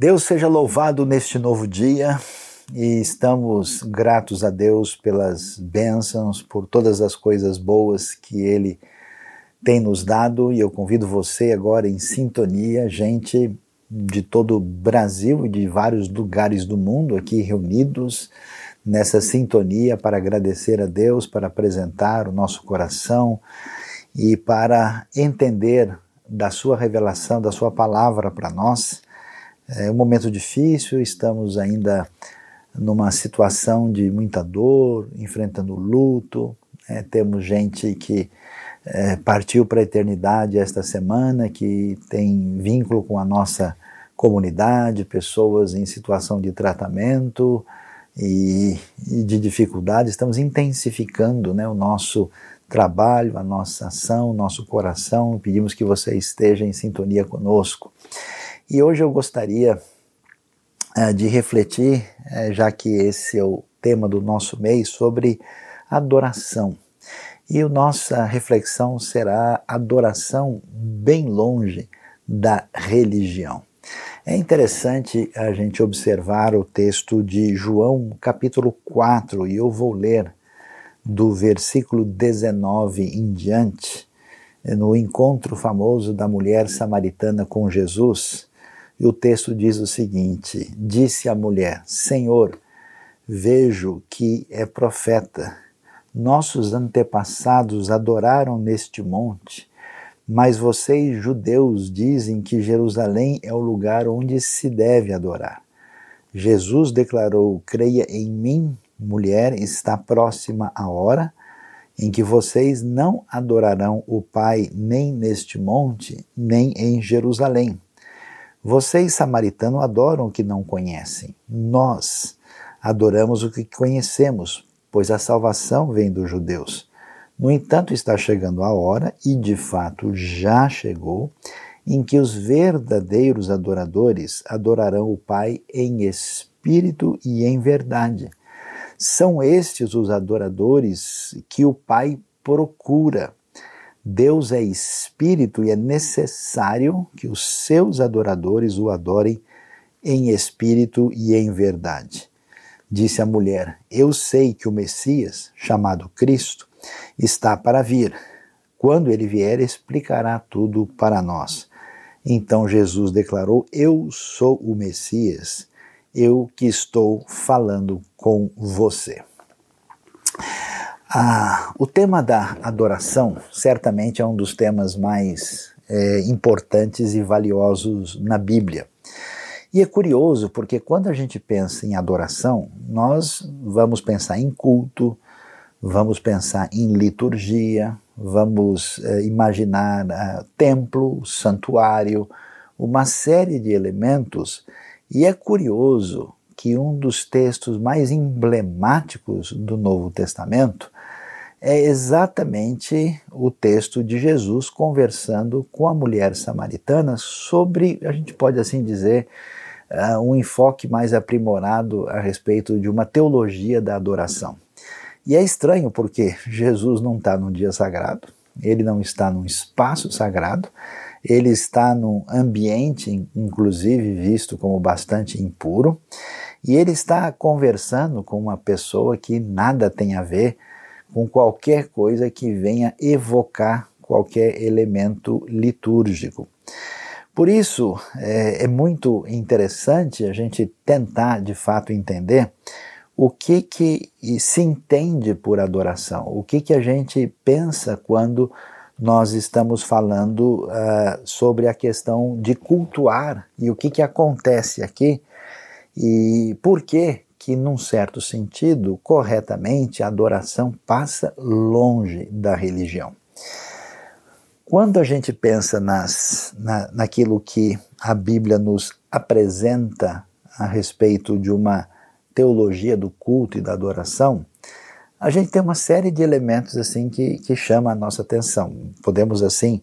Deus seja louvado neste novo dia e estamos gratos a Deus pelas bênçãos, por todas as coisas boas que Ele tem nos dado. E eu convido você agora em sintonia, gente de todo o Brasil e de vários lugares do mundo aqui reunidos nessa sintonia para agradecer a Deus, para apresentar o nosso coração e para entender da Sua revelação, da Sua palavra para nós é um momento difícil, estamos ainda numa situação de muita dor, enfrentando luto. É, temos gente que é, partiu para a eternidade esta semana, que tem vínculo com a nossa comunidade, pessoas em situação de tratamento e, e de dificuldade. Estamos intensificando né, o nosso trabalho, a nossa ação, o nosso coração. Pedimos que você esteja em sintonia conosco. E hoje eu gostaria uh, de refletir, uh, já que esse é o tema do nosso mês, sobre adoração. E a nossa reflexão será adoração bem longe da religião. É interessante a gente observar o texto de João, capítulo 4, e eu vou ler do versículo 19 em diante, no encontro famoso da mulher samaritana com Jesus. E o texto diz o seguinte: Disse a mulher: Senhor, vejo que é profeta. Nossos antepassados adoraram neste monte, mas vocês, judeus, dizem que Jerusalém é o lugar onde se deve adorar. Jesus declarou: Creia em mim, mulher, está próxima a hora em que vocês não adorarão o Pai nem neste monte, nem em Jerusalém. Vocês, samaritanos, adoram o que não conhecem. Nós adoramos o que conhecemos, pois a salvação vem dos judeus. No entanto, está chegando a hora, e de fato já chegou, em que os verdadeiros adoradores adorarão o Pai em espírito e em verdade. São estes os adoradores que o Pai procura. Deus é espírito e é necessário que os seus adoradores o adorem em espírito e em verdade. Disse a mulher: Eu sei que o Messias, chamado Cristo, está para vir. Quando ele vier, explicará tudo para nós. Então Jesus declarou: Eu sou o Messias, eu que estou falando com você. Ah, o tema da adoração certamente é um dos temas mais é, importantes e valiosos na Bíblia. E é curioso porque quando a gente pensa em adoração, nós vamos pensar em culto, vamos pensar em liturgia, vamos é, imaginar é, templo, santuário, uma série de elementos. E é curioso que um dos textos mais emblemáticos do Novo Testamento é exatamente o texto de Jesus conversando com a mulher samaritana sobre, a gente pode assim dizer, uh, um enfoque mais aprimorado a respeito de uma teologia da adoração. E é estranho porque Jesus não está num dia sagrado, ele não está num espaço sagrado, ele está num ambiente, inclusive visto como bastante impuro, e ele está conversando com uma pessoa que nada tem a ver com qualquer coisa que venha evocar qualquer elemento litúrgico. Por isso, é, é, muito interessante a gente tentar de fato entender o que, que se entende por adoração, o que, que a gente pensa quando nós estamos falando uh, sobre a questão de cultuar e o que, que acontece aqui e por que que, num certo sentido, corretamente, a adoração passa longe da religião. Quando a gente pensa nas, na, naquilo que a Bíblia nos apresenta a respeito de uma teologia do culto e da adoração, a gente tem uma série de elementos assim que, que chama a nossa atenção. Podemos assim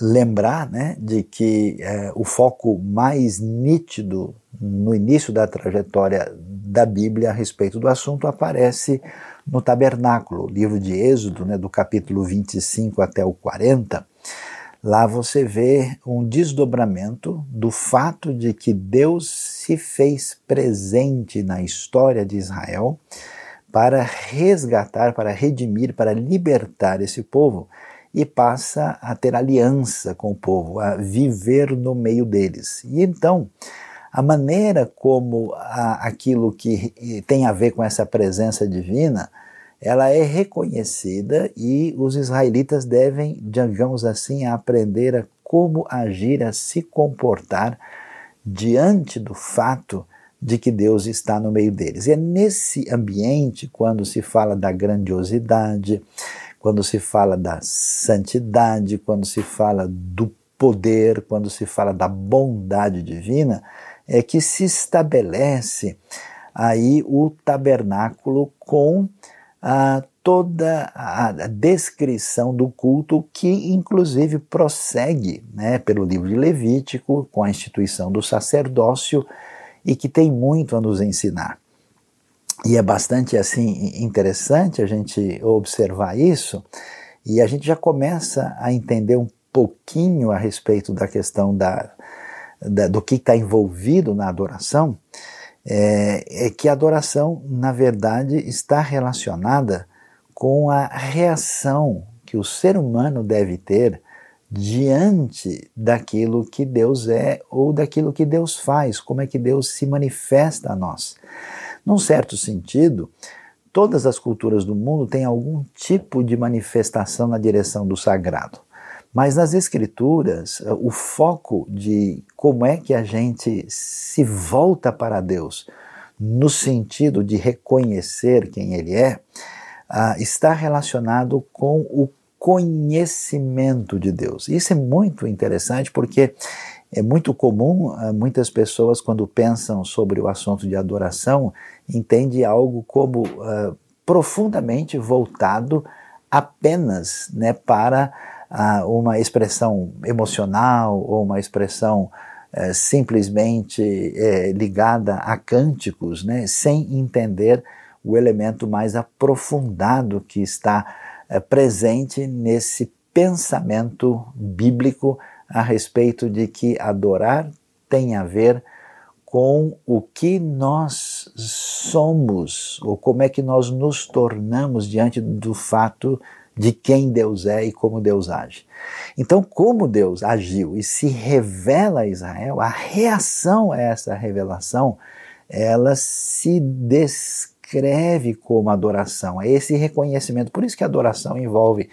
lembrar né, de que é, o foco mais nítido no início da trajetória da Bíblia a respeito do assunto aparece no tabernáculo, livro de Êxodo, né, do capítulo 25 até o 40. Lá você vê um desdobramento do fato de que Deus se fez presente na história de Israel para resgatar, para redimir, para libertar esse povo e passa a ter aliança com o povo, a viver no meio deles. E então, a maneira como a, aquilo que tem a ver com essa presença divina, ela é reconhecida e os israelitas devem, digamos assim, aprender a como agir, a se comportar diante do fato de que Deus está no meio deles. E é nesse ambiente, quando se fala da grandiosidade, quando se fala da santidade, quando se fala do poder, quando se fala da bondade divina, é que se estabelece aí o tabernáculo com ah, toda a descrição do culto que inclusive prossegue né, pelo livro de Levítico com a instituição do sacerdócio e que tem muito a nos ensinar. E é bastante assim interessante a gente observar isso e a gente já começa a entender um pouquinho a respeito da questão da, da, do que está envolvido na adoração, é, é que a adoração, na verdade, está relacionada com a reação que o ser humano deve ter diante daquilo que Deus é ou daquilo que Deus faz, como é que Deus se manifesta a nós. Num certo sentido, todas as culturas do mundo têm algum tipo de manifestação na direção do sagrado. Mas nas Escrituras, o foco de como é que a gente se volta para Deus, no sentido de reconhecer quem Ele é, uh, está relacionado com o conhecimento de Deus. Isso é muito interessante porque é muito comum, uh, muitas pessoas, quando pensam sobre o assunto de adoração, entendem algo como uh, profundamente voltado apenas né, para uh, uma expressão emocional ou uma expressão uh, simplesmente uh, ligada a cânticos, né, sem entender o elemento mais aprofundado que está eh, presente nesse pensamento bíblico a respeito de que adorar tem a ver com o que nós somos, ou como é que nós nos tornamos diante do fato de quem Deus é e como Deus age. Então, como Deus agiu e se revela a Israel, a reação a essa revelação, ela se descreve como adoração, é esse reconhecimento. Por isso que adoração envolve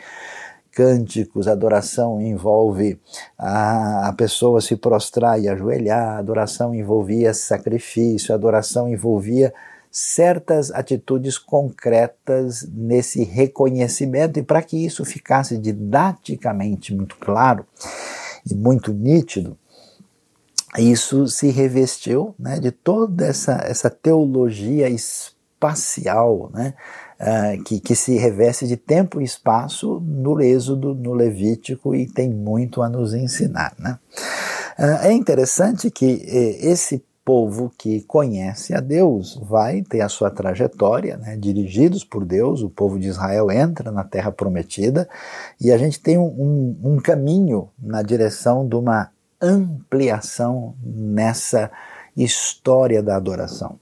cânticos, adoração envolve a, a pessoa se prostrar e ajoelhar, adoração envolvia sacrifício, adoração envolvia certas atitudes concretas nesse reconhecimento, e para que isso ficasse didaticamente muito claro e muito nítido, isso se revestiu né, de toda essa, essa teologia espacial né, uh, que, que se reveste de tempo e espaço no Êxodo, no Levítico e tem muito a nos ensinar. Né? Uh, é interessante que eh, esse povo que conhece a Deus vai ter a sua trajetória, né, dirigidos por Deus, o povo de Israel entra na terra prometida e a gente tem um, um, um caminho na direção de uma ampliação nessa história da adoração.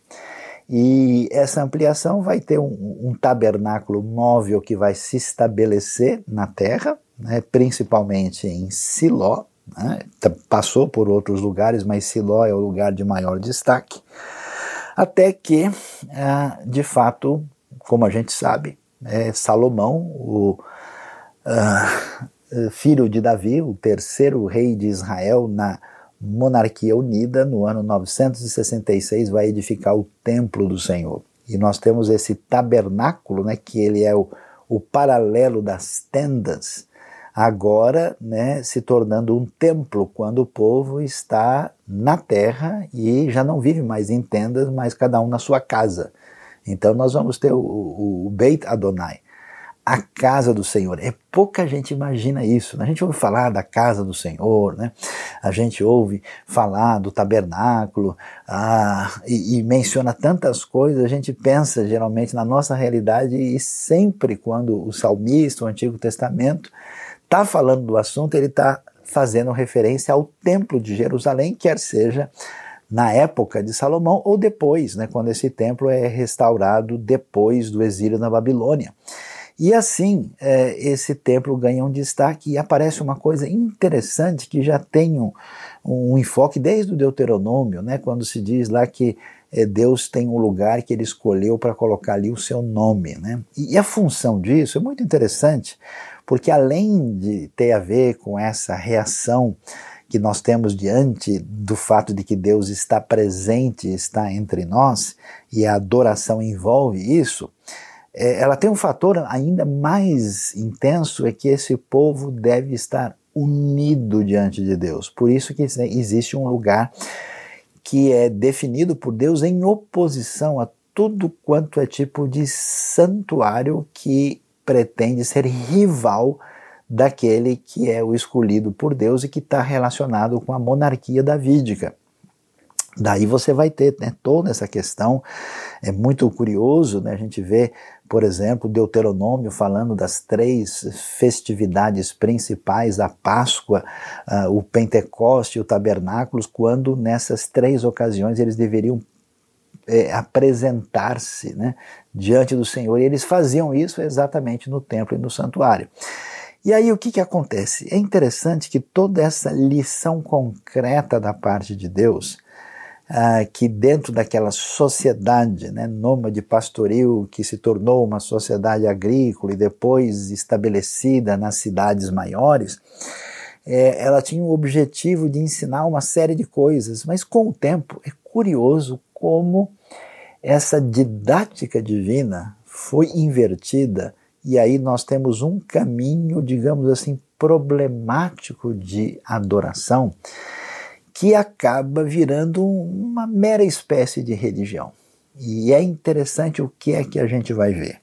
E essa ampliação vai ter um, um tabernáculo móvel que vai se estabelecer na terra, né, principalmente em Siló, né? Passou por outros lugares, mas Siló é o lugar de maior destaque. Até que, ah, de fato, como a gente sabe, é Salomão, o uh, filho de Davi, o terceiro rei de Israel na monarquia unida, no ano 966, vai edificar o templo do Senhor. E nós temos esse tabernáculo, né, que ele é o, o paralelo das tendas agora né, se tornando um templo, quando o povo está na terra e já não vive mais em tendas, mas cada um na sua casa. Então nós vamos ter o, o, o Beit Adonai, a casa do Senhor. É pouca gente imagina isso. Né? A gente ouve falar da casa do Senhor, né? a gente ouve falar do tabernáculo ah, e, e, menciona tantas coisas. A gente pensa geralmente na nossa realidade e sempre quando o salmista, o Antigo Testamento, está falando do assunto, ele está fazendo referência ao Templo de Jerusalém, quer seja na época de Salomão ou depois, né, quando esse templo é restaurado depois do exílio na Babilônia. E assim, é, esse templo ganha um destaque e aparece uma coisa interessante que já tem um, um enfoque desde o Deuteronômio, né, quando se diz lá que é, Deus tem um lugar que ele escolheu para colocar ali o seu nome. Né? E, e a função disso é muito interessante, porque além de ter a ver com essa reação que nós temos diante do fato de que Deus está presente, está entre nós, e a adoração envolve isso, é, ela tem um fator ainda mais intenso, é que esse povo deve estar unido diante de Deus. Por isso que existe um lugar que é definido por Deus em oposição a tudo quanto é tipo de santuário que pretende ser rival daquele que é o escolhido por Deus e que está relacionado com a monarquia davídica. Daí você vai ter né, toda essa questão, é muito curioso, né, a gente vê, por exemplo, Deuteronômio falando das três festividades principais, a Páscoa, uh, o Pentecoste e o Tabernáculos, quando nessas três ocasiões eles deveriam é, apresentar-se né, diante do Senhor, e eles faziam isso exatamente no templo e no santuário. E aí o que, que acontece? É interessante que toda essa lição concreta da parte de Deus, ah, que dentro daquela sociedade né, nômade pastoril que se tornou uma sociedade agrícola e depois estabelecida nas cidades maiores, é, ela tinha o objetivo de ensinar uma série de coisas, mas com o tempo é curioso como essa didática divina foi invertida. E aí nós temos um caminho, digamos assim, problemático de adoração que acaba virando uma mera espécie de religião. E é interessante o que é que a gente vai ver.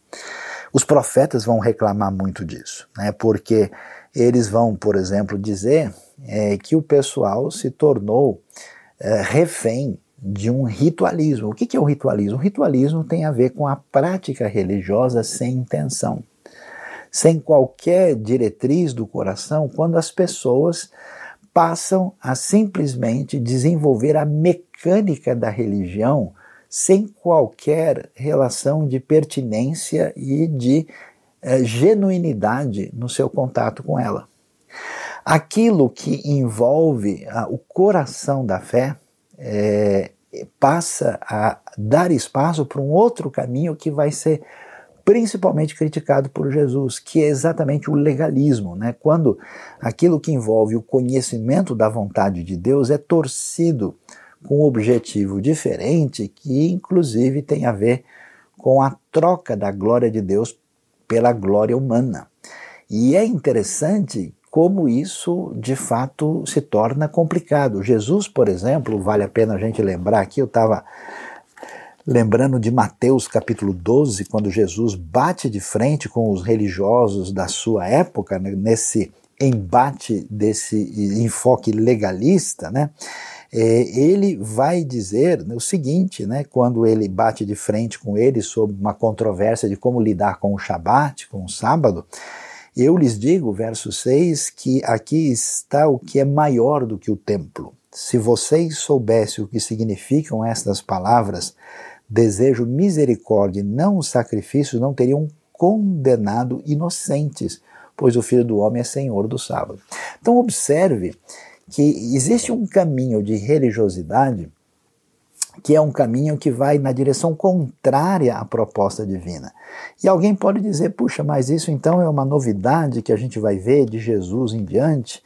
Os profetas vão reclamar muito disso, né? porque eles vão, por exemplo, dizer é, que o pessoal se tornou é, refém de um ritualismo. O que é o ritualismo? O ritualismo tem a ver com a prática religiosa sem intenção, sem qualquer diretriz do coração, quando as pessoas passam a simplesmente desenvolver a mecânica da religião sem qualquer relação de pertinência e de eh, genuinidade no seu contato com ela. Aquilo que envolve ah, o coração da fé, é, passa a dar espaço para um outro caminho que vai ser principalmente criticado por Jesus, que é exatamente o legalismo, né? Quando aquilo que envolve o conhecimento da vontade de Deus é torcido com um objetivo diferente, que inclusive tem a ver com a troca da glória de Deus pela glória humana. E é interessante como isso de fato se torna complicado. Jesus, por exemplo, vale a pena a gente lembrar aqui, eu estava lembrando de Mateus capítulo 12, quando Jesus bate de frente com os religiosos da sua época, né, nesse embate desse enfoque legalista, né? É, ele vai dizer o seguinte, né, quando ele bate de frente com ele sobre uma controvérsia de como lidar com o Shabat, com o sábado, eu lhes digo, verso 6, que aqui está o que é maior do que o templo. Se vocês soubessem o que significam estas palavras, desejo misericórdia não sacrifícios, não teriam condenado inocentes, pois o Filho do Homem é Senhor do sábado. Então observe que existe um caminho de religiosidade que é um caminho que vai na direção contrária à proposta divina. E alguém pode dizer, puxa, mas isso então é uma novidade que a gente vai ver de Jesus em diante?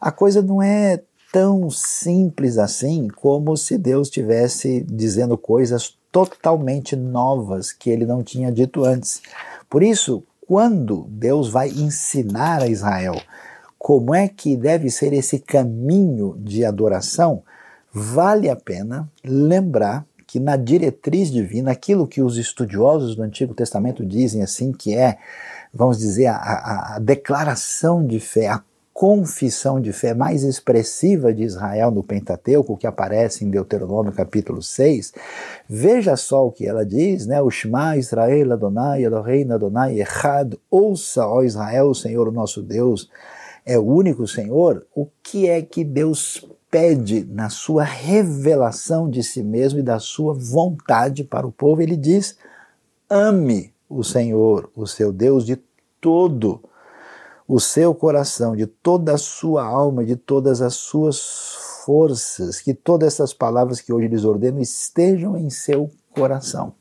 A coisa não é tão simples assim como se Deus estivesse dizendo coisas totalmente novas que ele não tinha dito antes. Por isso, quando Deus vai ensinar a Israel como é que deve ser esse caminho de adoração, vale a pena lembrar que na diretriz divina, aquilo que os estudiosos do Antigo Testamento dizem assim, que é, vamos dizer, a, a, a declaração de fé, a confissão de fé mais expressiva de Israel no Pentateuco, que aparece em Deuteronômio capítulo 6, veja só o que ela diz, né? O Shema Israel Adonai Elohim Adonai Echad, ouça, ó Israel, o Senhor o nosso Deus, é o único Senhor, o que é que Deus pede na sua revelação de si mesmo e da sua vontade para o povo? Ele diz: ame o Senhor, o seu Deus, de todo o seu coração, de toda a sua alma, de todas as suas forças, que todas essas palavras que hoje lhes ordeno estejam em seu coração.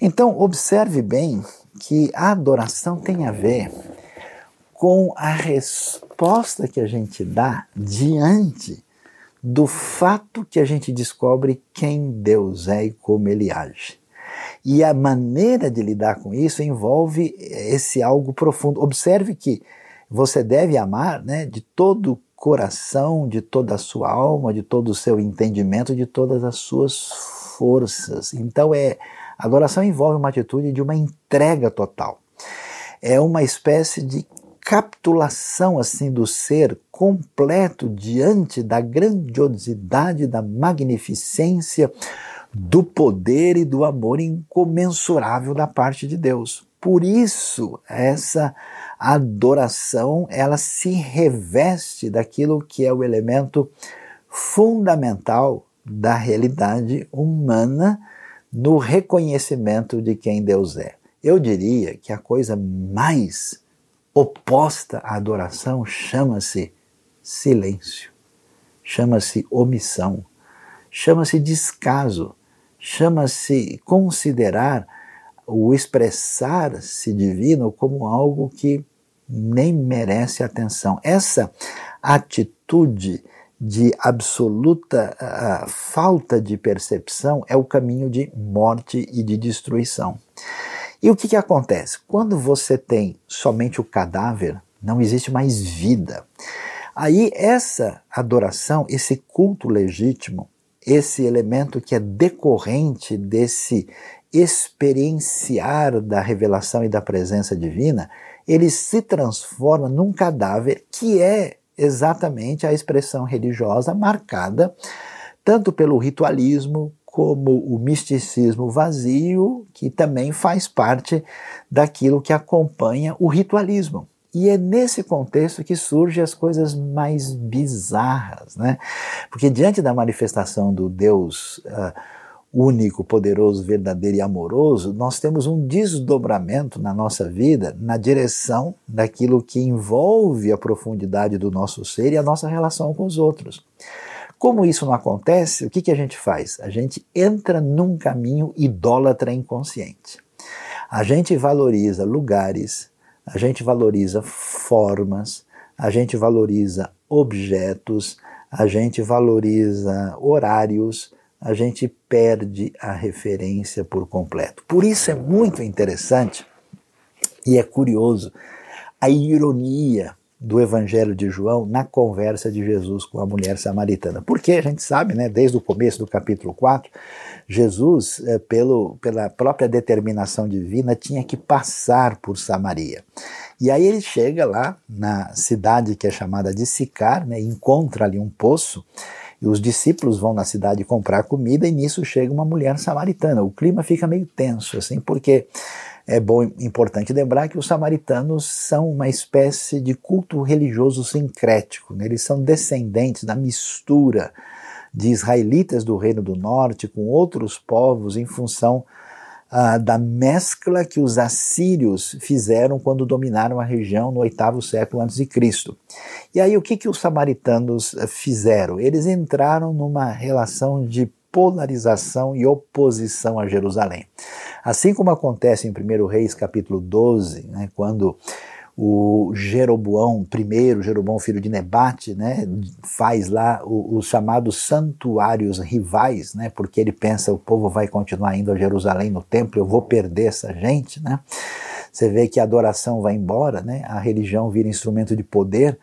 Então, observe bem que a adoração tem a ver com a resposta que a gente dá diante do fato que a gente descobre quem Deus é e como ele age. E a maneira de lidar com isso envolve esse algo profundo. Observe que você deve amar né, de todo o coração, de toda a sua alma, de todo o seu entendimento, de todas as suas forças. Então é adoração envolve uma atitude de uma entrega total. É uma espécie de capitulação assim do ser completo diante da grandiosidade, da magnificência, do poder e do amor incomensurável da parte de Deus. Por isso, essa adoração, ela se reveste daquilo que é o elemento fundamental da realidade humana no reconhecimento de quem Deus é. Eu diria que a coisa mais oposta à adoração chama-se silêncio, chama-se omissão, chama-se descaso, chama-se considerar o expressar-se divino como algo que nem merece atenção. Essa atitude de absoluta uh, falta de percepção é o caminho de morte e de destruição. E o que, que acontece? Quando você tem somente o cadáver, não existe mais vida. Aí essa adoração, esse culto legítimo, esse elemento que é decorrente desse experienciar da revelação e da presença divina, ele se transforma num cadáver que é exatamente a expressão religiosa marcada tanto pelo ritualismo como o misticismo vazio, que também faz parte daquilo que acompanha o ritualismo. E é nesse contexto que surgem as coisas mais bizarras, né? Porque diante da manifestação do Deus uh, único, poderoso, verdadeiro e amoroso, nós temos um desdobramento na nossa vida na direção daquilo que envolve a profundidade do nosso ser e a nossa relação com os outros. Como isso não acontece, o que, que a gente faz? A gente entra num caminho idólatra inconsciente. A gente valoriza lugares, a gente valoriza formas, a gente valoriza objetos, a gente valoriza horários, a gente perde a referência por completo. Por isso é muito interessante e é curioso a ironia do Evangelho de João na conversa de Jesus com a mulher samaritana. Porque a gente sabe, né, desde o começo do capítulo 4, Jesus, é, pelo, pela própria determinação divina, tinha que passar por Samaria. E aí ele chega lá na cidade que é chamada de Sicar, né, encontra ali um poço, e os discípulos vão na cidade comprar comida, e nisso chega uma mulher samaritana. O clima fica meio tenso, assim, porque é bom, importante lembrar que os samaritanos são uma espécie de culto religioso sincrético, né? eles são descendentes da mistura de israelitas do Reino do Norte com outros povos em função ah, da mescla que os assírios fizeram quando dominaram a região no oitavo século antes de Cristo. E aí o que, que os samaritanos fizeram? Eles entraram numa relação de polarização e oposição a Jerusalém. Assim como acontece em 1 Reis capítulo 12, né, quando o Jeroboão I, Jeroboão filho de Nebate, né, faz lá os chamados santuários rivais, né, porque ele pensa o povo vai continuar indo a Jerusalém no templo, eu vou perder essa gente, né? Você vê que a adoração vai embora, né? A religião vira instrumento de poder.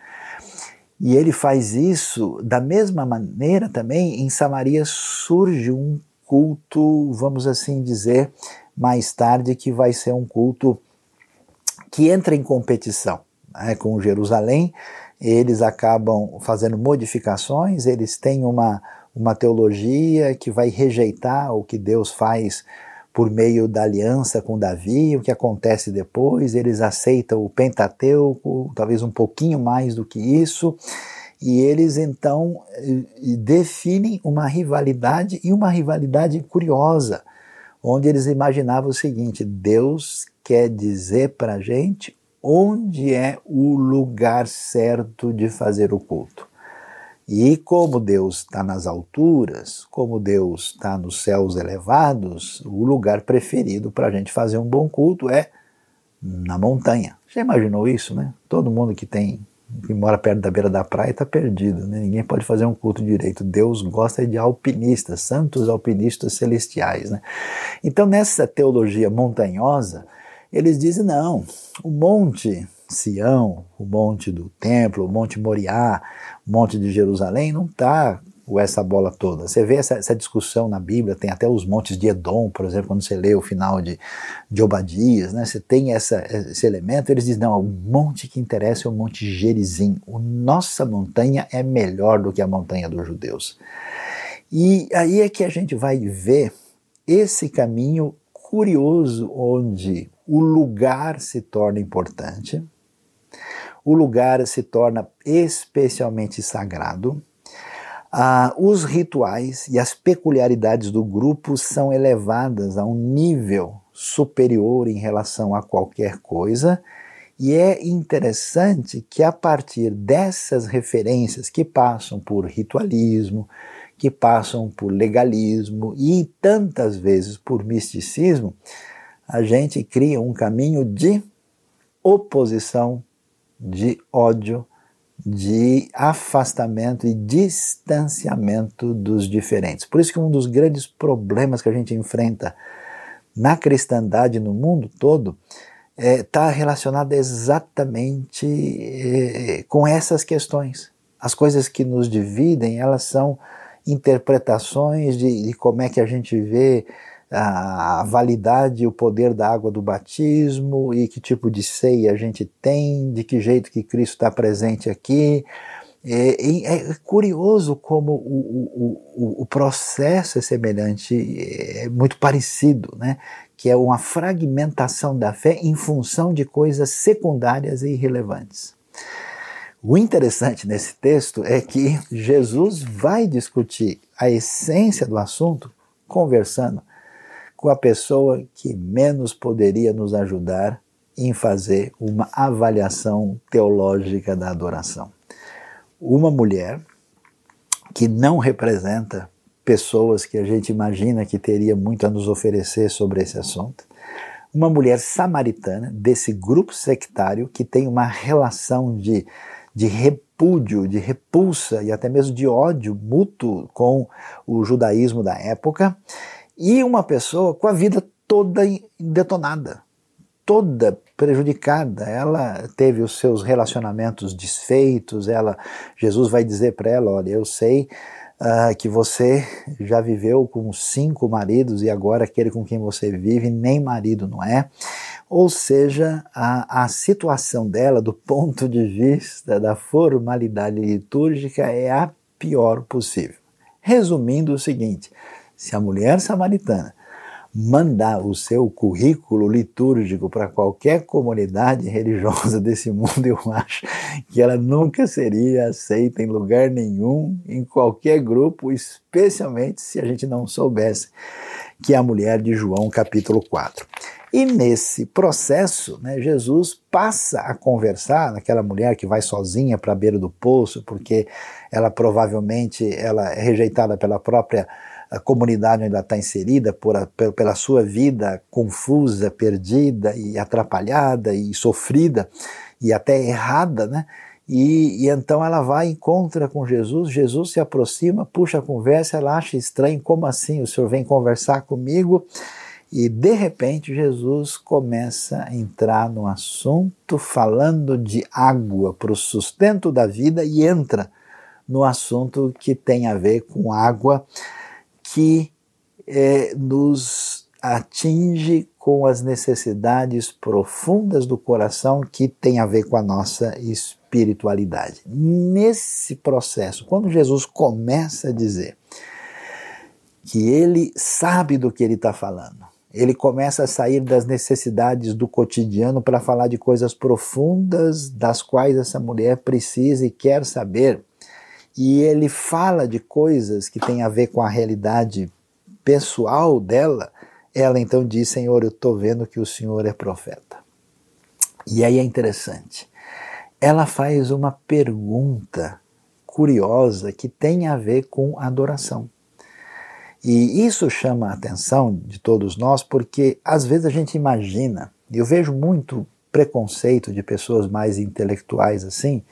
E ele faz isso da mesma maneira também em Samaria surge um culto, vamos assim dizer, mais tarde que vai ser um culto que entra em competição né, com Jerusalém. Eles acabam fazendo modificações, eles têm uma, uma teologia que vai rejeitar o que Deus faz por meio da aliança com Davi, o que acontece depois, eles aceitam o Pentateuco, talvez um pouquinho mais do que isso, e eles então definem uma rivalidade e uma rivalidade curiosa, onde eles imaginavam o seguinte: Deus quer dizer para a gente onde é o lugar certo de fazer o culto. E como Deus está nas alturas, como Deus está nos céus elevados, o lugar preferido para a gente fazer um bom culto é na montanha. Já imaginou isso, né? Todo mundo que tem que mora perto da beira da praia está perdido, né? ninguém pode fazer um culto direito. Deus gosta de alpinistas, santos alpinistas celestiais. Né? Então, nessa teologia montanhosa, eles dizem: não, o monte Sião, o monte do templo, o monte Moriá, o monte de Jerusalém, não está essa bola toda. Você vê essa, essa, discussão na Bíblia, tem até os montes de Edom, por exemplo, quando você lê o final de, de Obadias, né, você tem essa, esse elemento, eles dizem, não, o monte que interessa é o monte Gerizim, o nossa montanha é melhor do que a montanha dos judeus. E aí é que a gente vai ver esse caminho curioso onde o lugar se torna importante, o lugar se torna especialmente sagrado, ah, os rituais e as peculiaridades do grupo são elevadas a um nível superior em relação a qualquer coisa, e é interessante que a partir dessas referências que passam por ritualismo, que passam por legalismo e tantas vezes por misticismo, a gente cria um caminho de oposição, de ódio, de afastamento e distanciamento dos diferentes. Por isso que um dos grandes problemas que a gente enfrenta na cristandade no mundo todo está é, relacionado exatamente é, com essas questões. As coisas que nos dividem, elas são interpretações de, de como é que a gente vê a validade e o poder da água do batismo e que tipo de ceia a gente tem, de que jeito que Cristo está presente aqui. É, é, curioso como o, o, o, processo é semelhante, é muito parecido, né? que é uma fragmentação da fé em função de coisas secundárias e irrelevantes. O interessante nesse texto é que Jesus vai discutir a essência do assunto conversando com a pessoa que menos poderia nos ajudar em fazer uma avaliação teológica da adoração. Uma mulher que não representa pessoas que a gente imagina que teria muito a nos oferecer sobre esse assunto. Uma mulher samaritana desse grupo sectário que tem uma relação de, de repúdio, de repulsa e até mesmo de ódio mútuo com o judaísmo da época e uma pessoa com a vida toda detonada, toda prejudicada. Ela teve os seus relacionamentos desfeitos. Ela, Jesus vai dizer para ela: olha, eu sei uh, que você já viveu com cinco maridos e agora aquele com quem você vive nem marido não é. Ou seja, a, a situação dela, do ponto de vista da formalidade litúrgica, é a pior possível. Resumindo o seguinte: se a mulher samaritana mandar o seu currículo litúrgico para qualquer comunidade religiosa desse mundo, eu acho que ela nunca seria aceita em lugar nenhum, em qualquer grupo, especialmente se a gente não soubesse que é a mulher de João capítulo 4. E nesse processo, né, Jesus passa a conversar naquela mulher que vai sozinha para a beira do poço, porque ela provavelmente ela é rejeitada pela própria a comunidade onde ela está inserida, por a, pela sua vida confusa, perdida e atrapalhada e sofrida e até errada, né? E, e, então ela vai, encontra com Jesus, Jesus se aproxima, puxa a conversa, ela acha estranho, como assim? O senhor vem conversar comigo? E de repente Jesus começa a entrar no assunto falando de água para o sustento da vida e entra no assunto que tem a ver com água que é, nos atinge com as necessidades profundas do coração que tem a ver com a nossa espiritualidade. Nesse processo, quando Jesus começa a dizer que ele sabe do que ele está falando, ele começa a sair das necessidades do cotidiano para falar de coisas profundas das quais essa mulher precisa e quer saber. E ele fala de coisas que têm a ver com a realidade pessoal dela. Ela então diz: Senhor, eu estou vendo que o Senhor é profeta. E aí é interessante. Ela faz uma pergunta curiosa que tem a ver com adoração. E isso chama a atenção de todos nós porque às vezes a gente imagina, e eu vejo muito preconceito de pessoas mais intelectuais assim,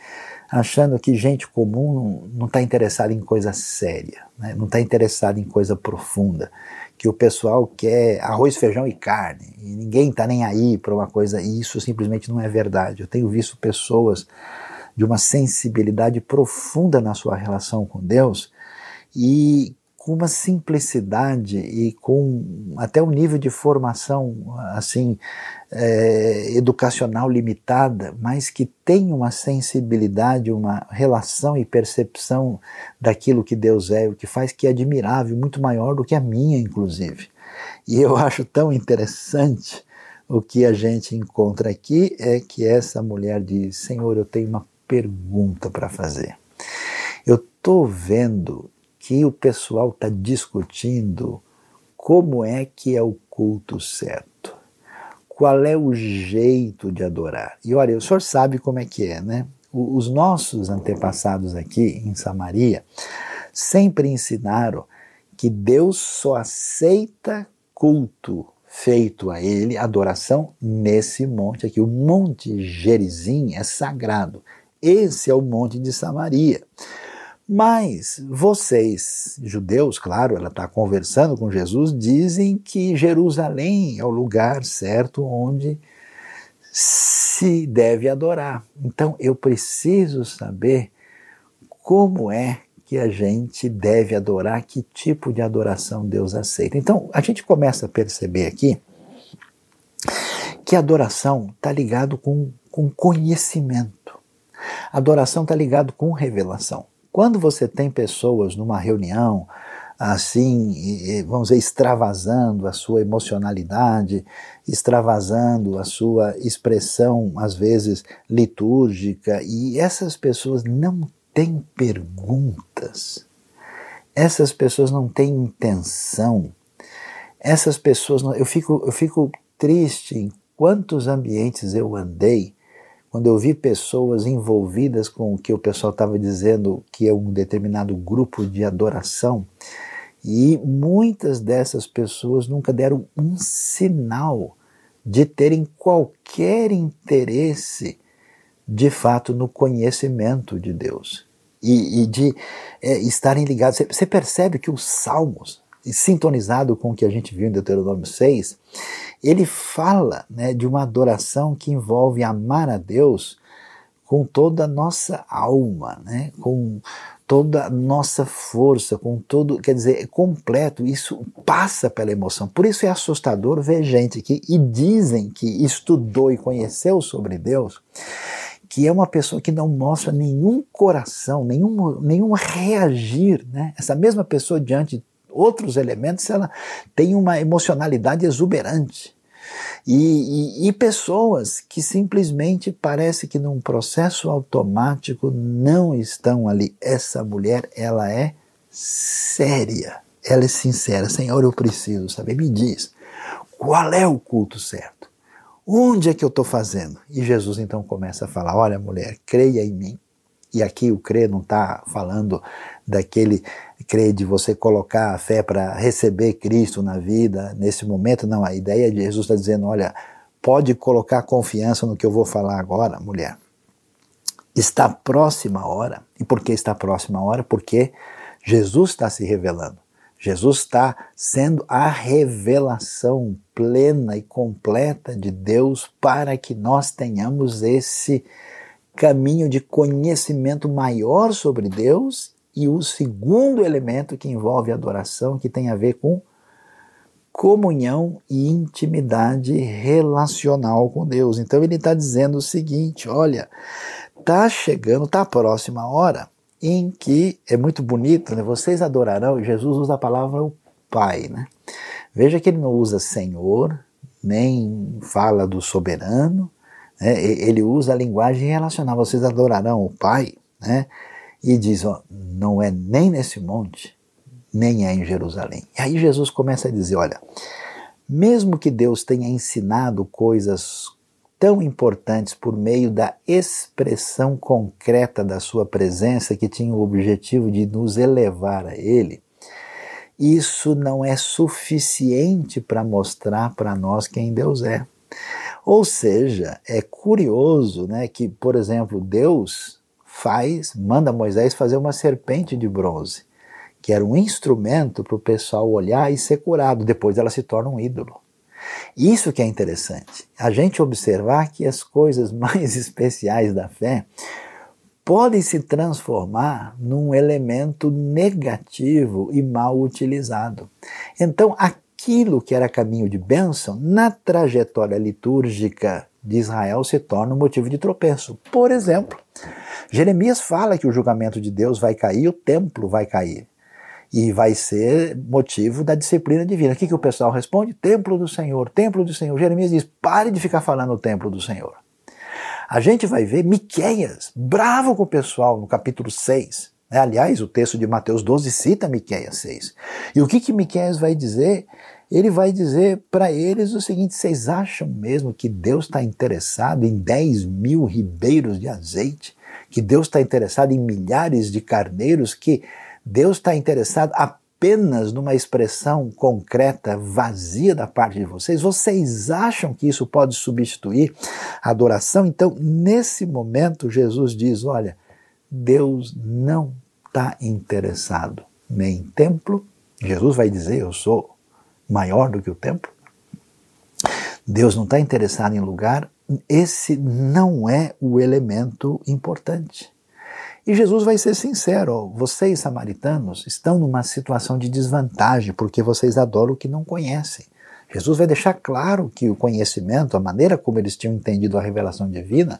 achando que gente comum não está interessada em coisa séria, né? não está interessada em coisa profunda, que o pessoal quer arroz, feijão e carne, e ninguém está nem aí para uma coisa, e isso simplesmente não é verdade. Eu tenho visto pessoas de uma sensibilidade profunda na sua relação com Deus e com uma simplicidade e com até um nível de formação assim é, educacional limitada, mas que tem uma sensibilidade, uma relação e percepção daquilo que Deus é, o que faz que é admirável, muito maior do que a minha, inclusive. E eu acho tão interessante o que a gente encontra aqui é que essa mulher diz: Senhor, eu tenho uma pergunta para fazer. Eu estou vendo que o pessoal está discutindo como é que é o culto certo. Qual é o jeito de adorar? E olha, o senhor sabe como é que é, né? Os nossos antepassados aqui em Samaria sempre ensinaram que Deus só aceita culto feito a ele, adoração, nesse monte aqui. O Monte Gerizim é sagrado. Esse é o Monte de Samaria. Mas vocês, judeus, claro, ela está conversando com Jesus, dizem que Jerusalém é o lugar certo onde se deve adorar. Então eu preciso saber como é que a gente deve adorar, que tipo de adoração Deus aceita. Então a gente começa a perceber aqui que adoração está ligado com, com conhecimento. Adoração está ligado com revelação. Quando você tem pessoas numa reunião, assim, vamos dizer, extravasando a sua emocionalidade, extravasando a sua expressão, às vezes, litúrgica, e essas pessoas não têm perguntas, essas pessoas não têm intenção, essas pessoas, não, eu, fico, eu fico triste em quantos ambientes eu andei quando eu vi pessoas envolvidas com o que o pessoal estava dizendo que é um determinado grupo de adoração, e muitas dessas pessoas nunca deram um sinal de terem qualquer interesse de fato no conhecimento de Deus e, e de é, estarem ligados. Você percebe que os salmos, sintonizado com o que a gente viu em Deuteronômio 6, ele fala né, de uma adoração que envolve amar a Deus com toda a nossa alma, né, com toda a nossa força, com todo, quer dizer, é completo, isso passa pela emoção. Por isso é assustador ver gente que e dizem que estudou e conheceu sobre Deus, que é uma pessoa que não mostra nenhum coração, nenhum, nenhum reagir, né? Essa mesma pessoa diante outros elementos, ela tem uma emocionalidade exuberante. E, e, e, pessoas que simplesmente parece que num processo automático não estão ali. Essa mulher, ela é séria, ela é sincera. Senhor, eu preciso saber, me diz, qual é o culto certo? Onde é que eu estou fazendo? E Jesus então começa a falar: olha, mulher, creia em mim. E aqui o crer não está falando daquele crer de você colocar a fé para receber Cristo na vida nesse momento, não. A ideia de Jesus está dizendo: olha, pode colocar confiança no que eu vou falar agora, mulher. Está próxima a hora. E por que está próxima a hora? Porque Jesus está se revelando. Jesus está sendo a revelação plena e completa de Deus para que nós tenhamos esse caminho de conhecimento maior sobre Deus e o segundo elemento que envolve adoração, que tem a ver com comunhão e intimidade relacional com Deus. Então ele está dizendo o seguinte: olha, tá chegando, tá próxima a hora em que é muito bonito, né? Vocês adorarão. Jesus usa a palavra o Pai, né? Veja que ele não usa Senhor, nem fala do soberano, né? ele usa a linguagem relacional. Vocês adorarão o Pai, né? E diz: ó, não é nem nesse monte, nem é em Jerusalém. E aí Jesus começa a dizer: olha, mesmo que Deus tenha ensinado coisas tão importantes por meio da expressão concreta da sua presença que tinha o objetivo de nos elevar a Ele, isso não é suficiente para mostrar para nós quem Deus é. Ou seja, é curioso né, que, por exemplo, Deus faz, manda Moisés fazer uma serpente de bronze, que era um instrumento para o pessoal olhar e ser curado. Depois ela se torna um ídolo. Isso que é interessante, a gente observar que as coisas mais especiais da fé podem se transformar num elemento negativo e mal utilizado. Então, aquilo que era caminho de bênção, na trajetória litúrgica de Israel, se torna um motivo de tropeço. Por exemplo, Jeremias fala que o julgamento de Deus vai cair, o templo vai cair e vai ser motivo da disciplina divina. O que, que o pessoal responde? Templo do Senhor, templo do Senhor. Jeremias diz: pare de ficar falando o templo do Senhor. A gente vai ver Miqueias, bravo com o pessoal, no capítulo 6. Né? Aliás, o texto de Mateus 12 cita Miqueias 6. E o que, que Miqueias vai dizer? Ele vai dizer para eles o seguinte: vocês acham mesmo que Deus está interessado em 10 mil ribeiros de azeite? Que Deus está interessado em milhares de carneiros? Que Deus está interessado apenas numa expressão concreta, vazia da parte de vocês? Vocês acham que isso pode substituir a adoração? Então, nesse momento, Jesus diz: olha, Deus não está interessado nem em templo. Jesus vai dizer: eu sou maior do que o templo. Deus não está interessado em lugar. Esse não é o elemento importante. E Jesus vai ser sincero: vocês, samaritanos, estão numa situação de desvantagem porque vocês adoram o que não conhecem. Jesus vai deixar claro que o conhecimento, a maneira como eles tinham entendido a revelação divina,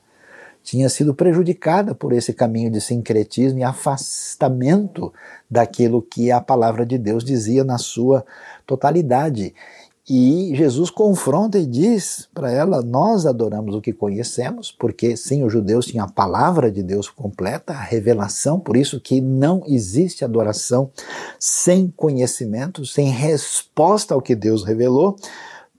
tinha sido prejudicada por esse caminho de sincretismo e afastamento daquilo que a palavra de Deus dizia na sua totalidade. E Jesus confronta e diz para ela: Nós adoramos o que conhecemos, porque sim, os judeus tinham a palavra de Deus completa, a revelação, por isso que não existe adoração sem conhecimento, sem resposta ao que Deus revelou,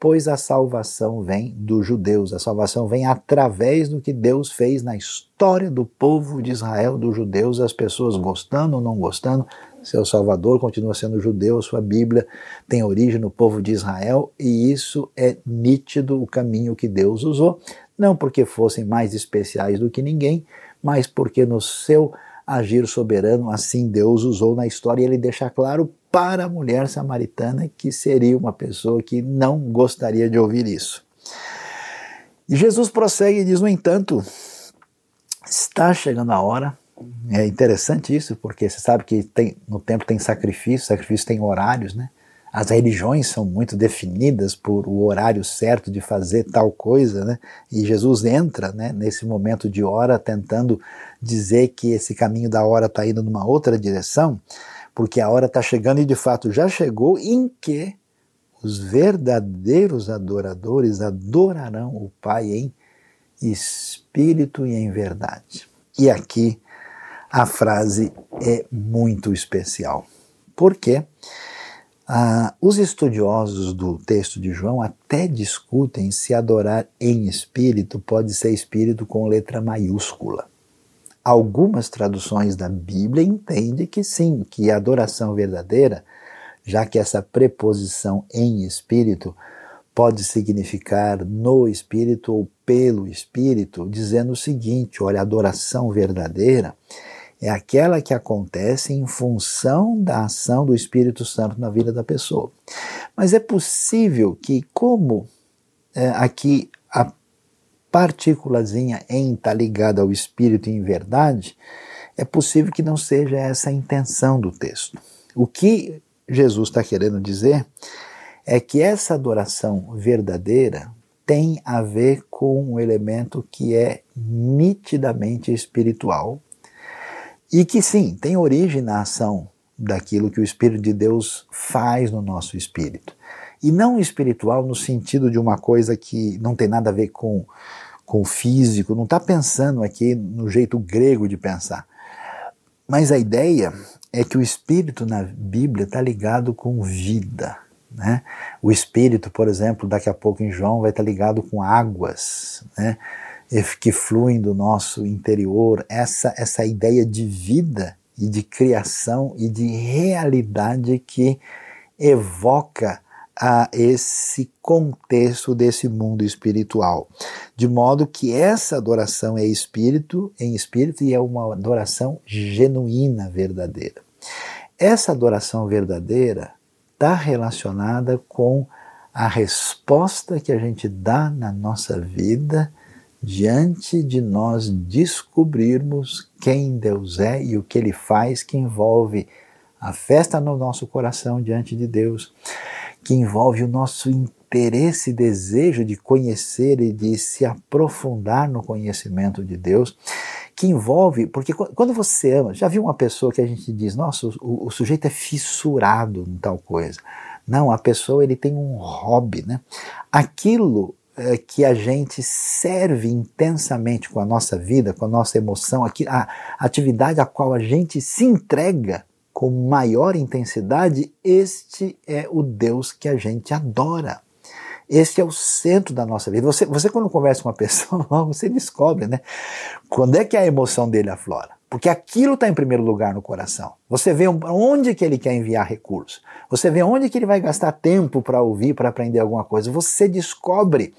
pois a salvação vem dos judeus, a salvação vem através do que Deus fez na história do povo de Israel, dos judeus, as pessoas gostando ou não gostando, seu Salvador continua sendo judeu, sua Bíblia tem origem no povo de Israel e isso é nítido o caminho que Deus usou, não porque fossem mais especiais do que ninguém, mas porque no seu agir soberano assim Deus usou na história e ele deixa claro para a mulher samaritana que seria uma pessoa que não gostaria de ouvir isso. E Jesus prossegue e diz: No entanto, está chegando a hora é interessante isso, porque você sabe que tem, no templo tem sacrifício, sacrifício tem horários, né? As religiões são muito definidas por o horário certo de fazer tal coisa, né? E Jesus entra né, nesse momento de hora tentando dizer que esse caminho da hora está indo numa outra direção, porque a hora está chegando e de fato já chegou em que os verdadeiros adoradores adorarão o Pai em espírito e em verdade. E aqui a frase é muito especial. Porque ah, os estudiosos do texto de João até discutem se adorar em espírito pode ser espírito com letra maiúscula. Algumas traduções da Bíblia entendem que sim, que a adoração verdadeira, já que essa preposição em espírito pode significar no espírito ou pelo espírito, dizendo o seguinte: olha, a adoração verdadeira é aquela que acontece em função da ação do Espírito Santo na vida da pessoa. Mas é possível que, como é, aqui a partículazinha em está ligada ao Espírito em verdade, é possível que não seja essa a intenção do texto. O que Jesus está querendo dizer é que essa adoração verdadeira tem a ver com um elemento que é nitidamente espiritual, e que sim, tem origem na ação daquilo que o Espírito de Deus faz no nosso espírito. E não espiritual no sentido de uma coisa que não tem nada a ver com, com o físico, não está pensando aqui no jeito grego de pensar. Mas a ideia é que o espírito na Bíblia está ligado com vida. Né? O espírito, por exemplo, daqui a pouco em João, vai estar tá ligado com águas né? que fluem do nosso interior. Essa, essa ideia de vida e de criação e de realidade que evoca a esse contexto desse mundo espiritual. De modo que essa adoração é espírito, em espírito, e é uma adoração genuína, verdadeira. Essa adoração verdadeira está relacionada com a resposta que a gente dá na nossa vida diante de nós descobrirmos quem Deus é e o que Ele faz, que envolve a festa no nosso coração diante de Deus, que envolve o nosso interesse e desejo de conhecer e de se aprofundar no conhecimento de Deus, que envolve, porque quando você ama, já viu uma pessoa que a gente diz, nossa, o, o sujeito é fissurado em tal coisa. Não, a pessoa ele tem um hobby, né? Aquilo é, que a gente serve intensamente com a nossa vida, com a nossa emoção, a atividade a qual a gente se entrega com maior intensidade, este é o Deus que a gente adora. Este é o centro da nossa vida. Você, você quando conversa com uma pessoa, você descobre, né? Quando é que a emoção dele aflora? Porque aquilo está em primeiro lugar no coração. Você vê onde que ele quer enviar recursos. Você vê onde que ele vai gastar tempo para ouvir, para aprender alguma coisa. Você descobre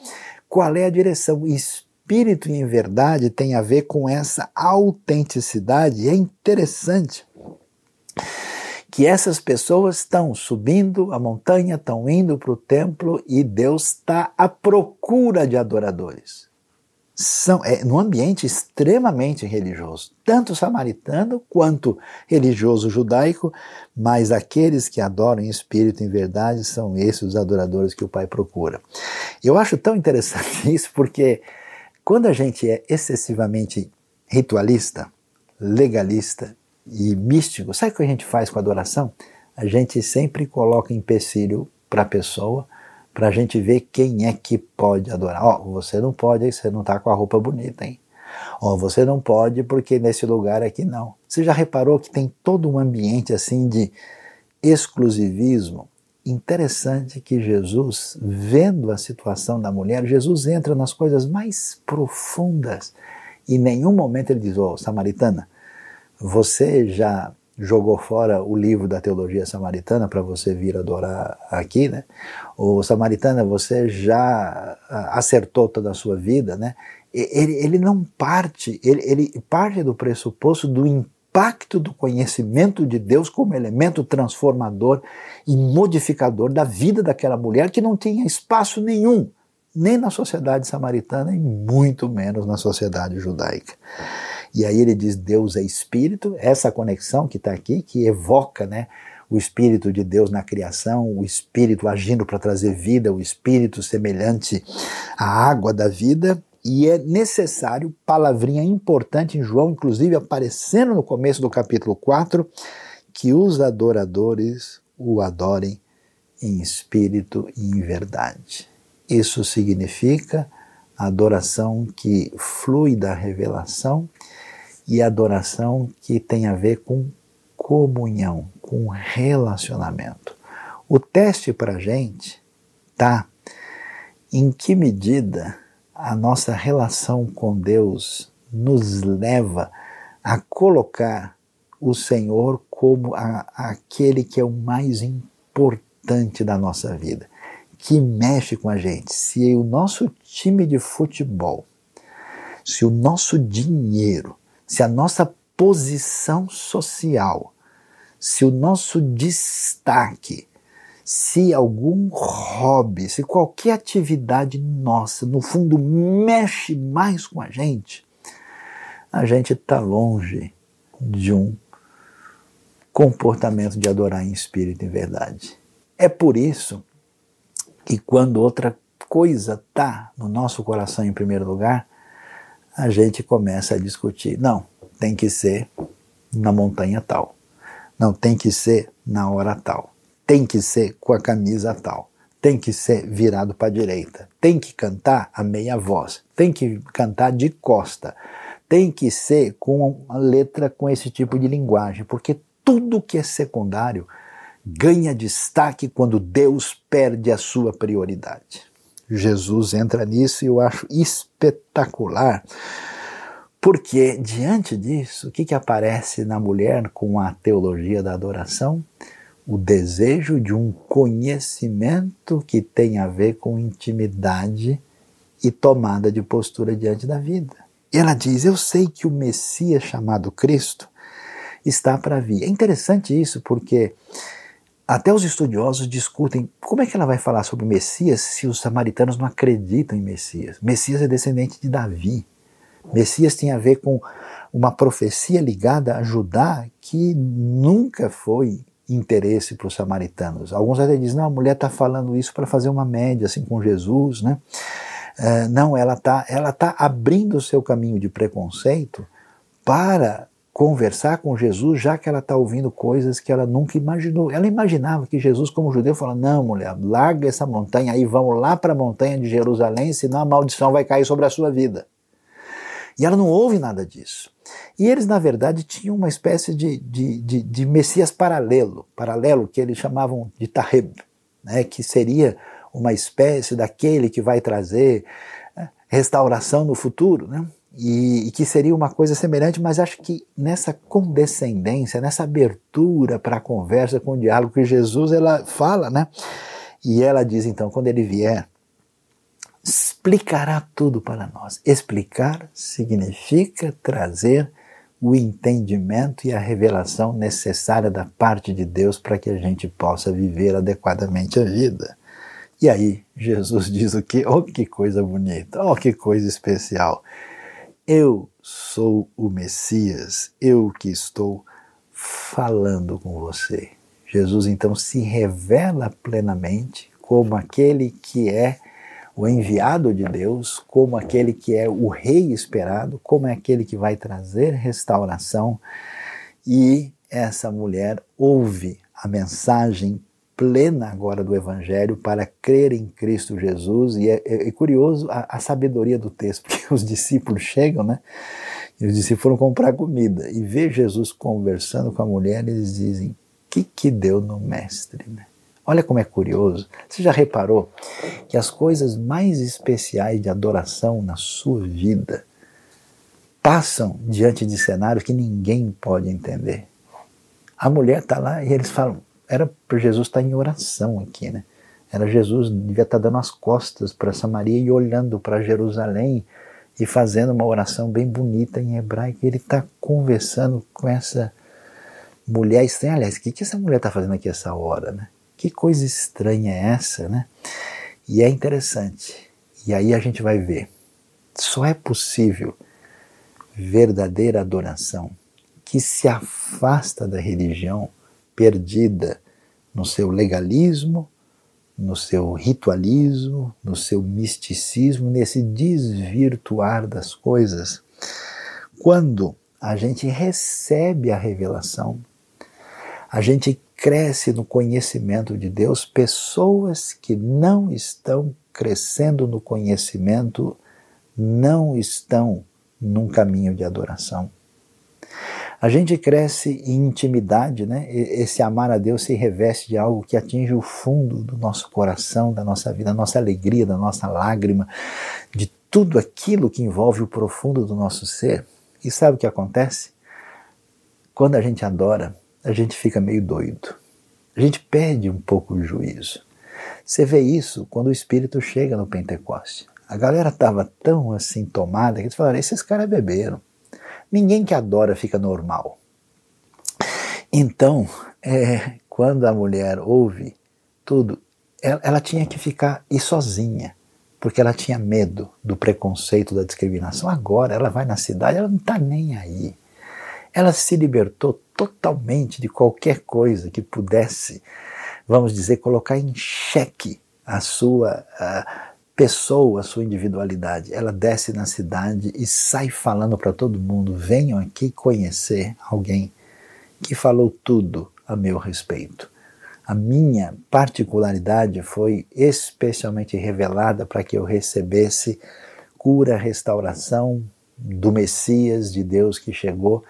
qual é a direção. Espírito em verdade tem a ver com essa autenticidade. É interessante que essas pessoas estão subindo a montanha, estão indo para o templo e Deus está à procura de adoradores. São, é num ambiente extremamente religioso, tanto samaritano quanto religioso judaico, mas aqueles que adoram em espírito e em verdade são esses os adoradores que o Pai procura. Eu acho tão interessante isso porque quando a gente é excessivamente ritualista, legalista e místico, sabe o que a gente faz com a adoração? A gente sempre coloca empecilho para a pessoa, para a gente ver quem é que pode adorar. Ó, oh, você não pode, você não está com a roupa bonita, hein? Ó, oh, você não pode porque nesse lugar aqui não. Você já reparou que tem todo um ambiente assim de exclusivismo? Interessante que Jesus, vendo a situação da mulher, Jesus entra nas coisas mais profundas. E em nenhum momento ele diz, ô oh, samaritana, você já jogou fora o livro da teologia samaritana para você vir adorar aqui, né? O samaritana, você já ah, acertou toda a sua vida, né? Ele, ele não parte, ele, ele parte do pressuposto do impacto do conhecimento de Deus como elemento transformador e modificador da vida daquela mulher que não tinha espaço nenhum, nem na sociedade samaritana e muito menos na sociedade judaica. E aí ele diz: Deus é espírito, essa conexão que está aqui, que evoca né, o espírito de Deus na criação, o espírito agindo para trazer vida, o espírito semelhante à água da vida. E é necessário, palavrinha importante em João, inclusive aparecendo no começo do capítulo 4, que os adoradores o adorem em espírito e em verdade. Isso significa adoração que flui da revelação e adoração que tem a ver com comunhão, com relacionamento. O teste para a gente tá em que medida a nossa relação com Deus nos leva a colocar o Senhor como a, aquele que é o mais importante da nossa vida, que mexe com a gente. Se o nosso time de futebol, se o nosso dinheiro, se a nossa posição social, se o nosso destaque, se algum hobby, se qualquer atividade nossa, no fundo, mexe mais com a gente, a gente está longe de um comportamento de adorar em espírito e verdade. É por isso que quando outra coisa está no nosso coração em primeiro lugar, a gente começa a discutir. Não, tem que ser na montanha tal. Não, tem que ser na hora tal. Tem que ser com a camisa tal. Tem que ser virado para a direita. Tem que cantar a meia voz. Tem que cantar de costa. Tem que ser com a letra com esse tipo de linguagem, porque tudo que é secundário ganha destaque quando Deus perde a sua prioridade. Jesus entra nisso e eu acho espetacular porque, diante disso, o que, que aparece na mulher com a teologia da adoração? O desejo de um conhecimento que tem a ver com intimidade e tomada de postura diante da vida. E ela diz: Eu sei que o Messias chamado Cristo está para vir. É interessante isso porque até os estudiosos discutem como é que ela vai falar sobre Messias se os samaritanos não acreditam em Messias. Messias é descendente de Davi. Messias tem a ver com uma profecia ligada a Judá que nunca foi interesse para os samaritanos. Alguns até dizem, não, a mulher está falando isso para fazer uma média assim com Jesus, né? Uh, não, ela está ela tá abrindo o seu caminho de preconceito para conversar com Jesus, já que ela está ouvindo coisas que ela nunca imaginou. Ela imaginava que Jesus, como judeu, falou: Não, mulher, larga essa montanha aí, vamos lá para a montanha de Jerusalém, senão a maldição vai cair sobre a sua vida. E ela não ouve nada disso. E eles, na verdade, tinham uma espécie de, de, de, de Messias paralelo, paralelo que eles chamavam de Taheb, né, que seria uma espécie daquele que vai trazer né, restauração no futuro, né? E, e, que seria uma coisa semelhante, mas acho que nessa condescendência, nessa abertura para a conversa com o diálogo que Jesus ela fala, né? E ela diz então, quando ele vier, explicará tudo para nós. Explicar significa trazer o entendimento e a revelação necessária da parte de Deus para que a gente possa viver adequadamente a vida. E aí, Jesus diz o que? Oh, que coisa bonita! Oh, que coisa especial! Eu sou o Messias, eu que estou falando com você. Jesus então se revela plenamente como aquele que é o enviado de Deus, como aquele que é o rei esperado, como é aquele que vai trazer restauração. E essa mulher ouve a mensagem plena agora do Evangelho para crer em Cristo Jesus. E é, é, é curioso a, a, sabedoria do texto, porque os discípulos chegam, né? E os discípulos foram comprar comida e vê Jesus conversando com a mulher e eles dizem: que, que deu no mestre? Né? Olha como é curioso. Você já reparou que as coisas mais especiais de adoração na sua vida passam diante de cenários que ninguém pode entender? A mulher está lá e eles falam, era para Jesus estar tá em oração aqui, né? Era Jesus, devia estar tá dando as costas para Samaria e olhando para Jerusalém e fazendo uma oração bem bonita em hebraico. Ele está conversando com essa mulher estranha. Aliás, o que, que essa mulher está fazendo aqui essa hora, né? Que coisa estranha é essa, né? E é interessante. E aí a gente vai ver. Só é possível verdadeira adoração que se afasta da religião perdida no seu legalismo, no seu ritualismo, no seu misticismo, nesse desvirtuar das coisas. Quando a gente recebe a revelação, a gente cresce no conhecimento de Deus, pessoas que não estão crescendo no conhecimento não estão num caminho de adoração. A gente cresce em intimidade, né? Esse amar a Deus se reveste de algo que atinge o fundo do nosso coração, da nossa vida, da nossa alegria, da nossa lágrima, de tudo aquilo que envolve o profundo do nosso ser. E sabe o que acontece? Quando a gente adora, a gente fica meio doido. A gente perde um pouco o juízo. Você vê isso quando o Espírito chega no Pentecoste. A galera estava tão assim tomada que eles falaram: esses caras beberam. Ninguém que adora fica normal. Então, é, quando a mulher ouve tudo, ela, ela tinha que ficar e sozinha, porque ela tinha medo do preconceito, da discriminação. Agora ela vai na cidade, ela não está nem aí. Ela se libertou totalmente de qualquer coisa que pudesse, vamos dizer, colocar em xeque a sua pessoa, sua individualidade. Ela desce na cidade e sai falando para todo mundo: venham aqui conhecer alguém que falou tudo a meu respeito. A minha particularidade foi especialmente revelada para que eu recebesse cura, restauração do Messias de Deus que chegou.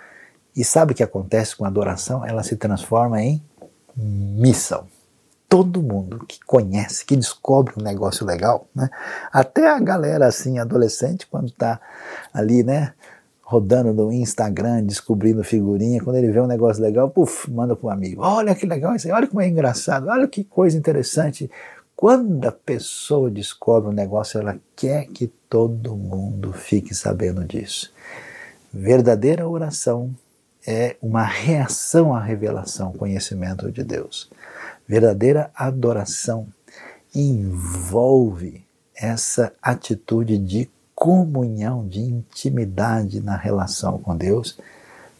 E sabe o que acontece com a adoração? Ela se transforma em missão. Todo mundo que conhece, que descobre um negócio legal, né? até a galera assim, adolescente, quando está ali, né, rodando no Instagram, descobrindo figurinha, quando ele vê um negócio legal, puf, manda para um amigo. Olha que legal isso aí, olha como é engraçado, olha que coisa interessante. Quando a pessoa descobre um negócio, ela quer que todo mundo fique sabendo disso. Verdadeira oração é uma reação à revelação, conhecimento de Deus. Verdadeira adoração envolve essa atitude de comunhão, de intimidade na relação com Deus,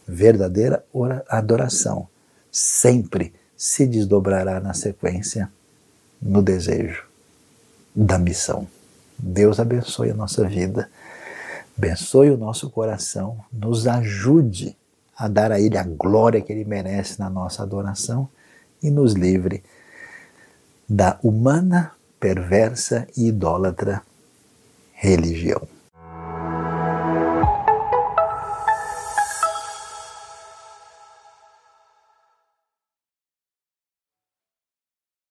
verdadeira adoração sempre se desdobrará na sequência no desejo da missão. Deus abençoe a nossa vida, abençoe o nosso coração, nos ajude a dar a Ele a glória que Ele merece na nossa adoração e nos livre da humana, perversa e idólatra religião.